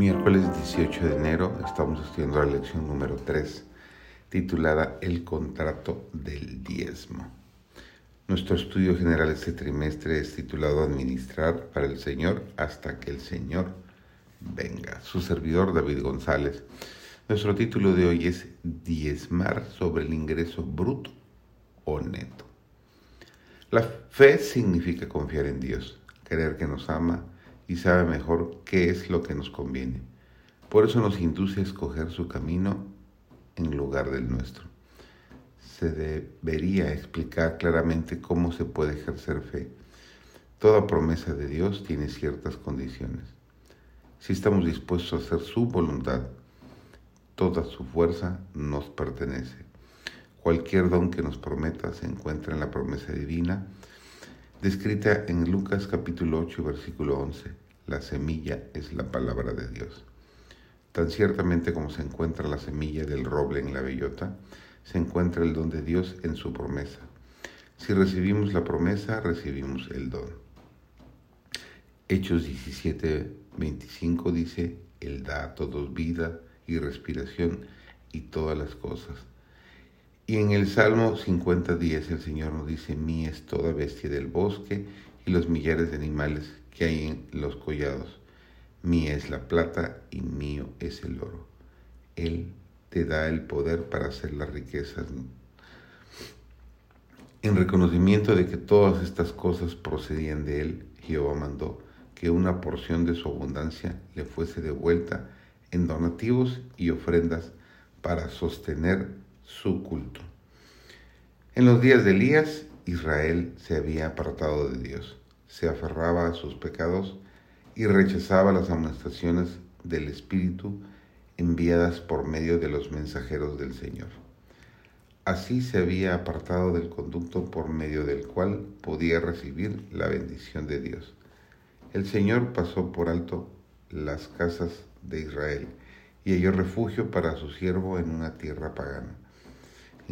Miércoles 18 de enero estamos estudiando la lección número 3 titulada El contrato del diezmo. Nuestro estudio general este trimestre es titulado Administrar para el Señor hasta que el Señor venga. Su servidor David González. Nuestro título de hoy es Diezmar sobre el ingreso bruto o neto. La fe significa confiar en Dios, creer que nos ama, y sabe mejor qué es lo que nos conviene. Por eso nos induce a escoger su camino en lugar del nuestro. Se debería explicar claramente cómo se puede ejercer fe. Toda promesa de Dios tiene ciertas condiciones. Si estamos dispuestos a hacer su voluntad, toda su fuerza nos pertenece. Cualquier don que nos prometa se encuentra en la promesa divina descrita en Lucas capítulo 8 versículo 11. La semilla es la palabra de Dios. Tan ciertamente como se encuentra la semilla del roble en la bellota, se encuentra el don de Dios en su promesa. Si recibimos la promesa, recibimos el don. Hechos 17, 25 dice, Él da a todos vida y respiración y todas las cosas. Y en el Salmo 50, 10 el Señor nos dice, mí es toda bestia del bosque y los millares de animales que hay en los collados. Mía es la plata y mío es el oro. Él te da el poder para hacer las riquezas. En reconocimiento de que todas estas cosas procedían de Él, Jehová mandó que una porción de su abundancia le fuese devuelta en donativos y ofrendas para sostener su culto. En los días de Elías, Israel se había apartado de Dios, se aferraba a sus pecados y rechazaba las amonestaciones del Espíritu enviadas por medio de los mensajeros del Señor. Así se había apartado del conducto por medio del cual podía recibir la bendición de Dios. El Señor pasó por alto las casas de Israel y halló refugio para su siervo en una tierra pagana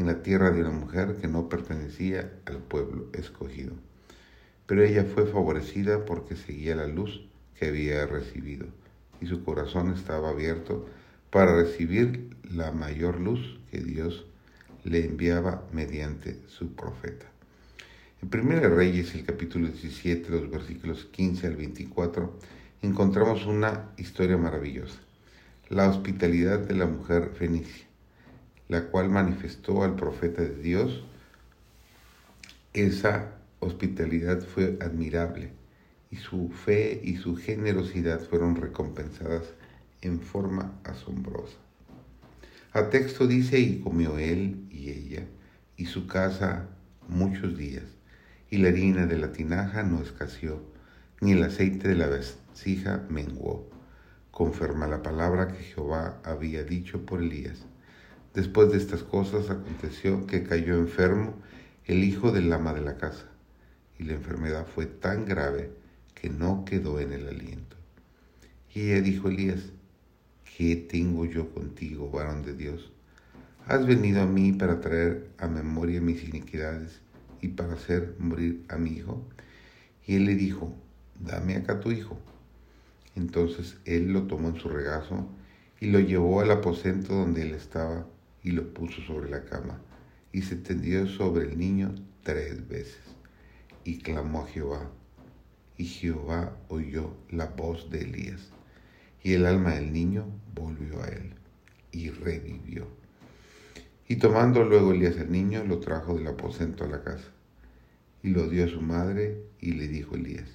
en la tierra de una mujer que no pertenecía al pueblo escogido. Pero ella fue favorecida porque seguía la luz que había recibido y su corazón estaba abierto para recibir la mayor luz que Dios le enviaba mediante su profeta. En 1 Reyes, el capítulo 17, los versículos 15 al 24, encontramos una historia maravillosa, la hospitalidad de la mujer fenicia la cual manifestó al profeta de Dios. Esa hospitalidad fue admirable y su fe y su generosidad fueron recompensadas en forma asombrosa. A texto dice, y comió él y ella y su casa muchos días, y la harina de la tinaja no escaseó, ni el aceite de la vasija menguó, conforme la palabra que Jehová había dicho por Elías. Después de estas cosas aconteció que cayó enfermo el hijo del ama de la casa, y la enfermedad fue tan grave que no quedó en el aliento. Y ella dijo a Elías, ¿qué tengo yo contigo, varón de Dios? Has venido a mí para traer a memoria mis iniquidades y para hacer morir a mi hijo. Y él le dijo, dame acá tu hijo. Entonces él lo tomó en su regazo y lo llevó al aposento donde él estaba y lo puso sobre la cama, y se tendió sobre el niño tres veces, y clamó a Jehová, y Jehová oyó la voz de Elías, y el alma del niño volvió a él, y revivió. Y tomando luego Elías al niño, lo trajo del aposento a la casa, y lo dio a su madre, y le dijo Elías,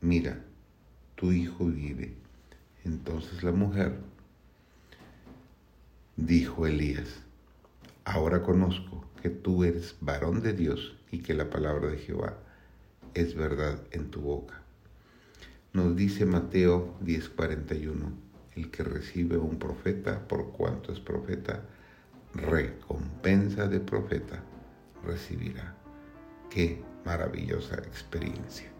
mira, tu hijo vive. Entonces la mujer dijo Elías, ahora conozco que tú eres varón de Dios y que la palabra de Jehová es verdad en tu boca. Nos dice Mateo 10:41, el que recibe un profeta por cuanto es profeta, recompensa de profeta recibirá. Qué maravillosa experiencia.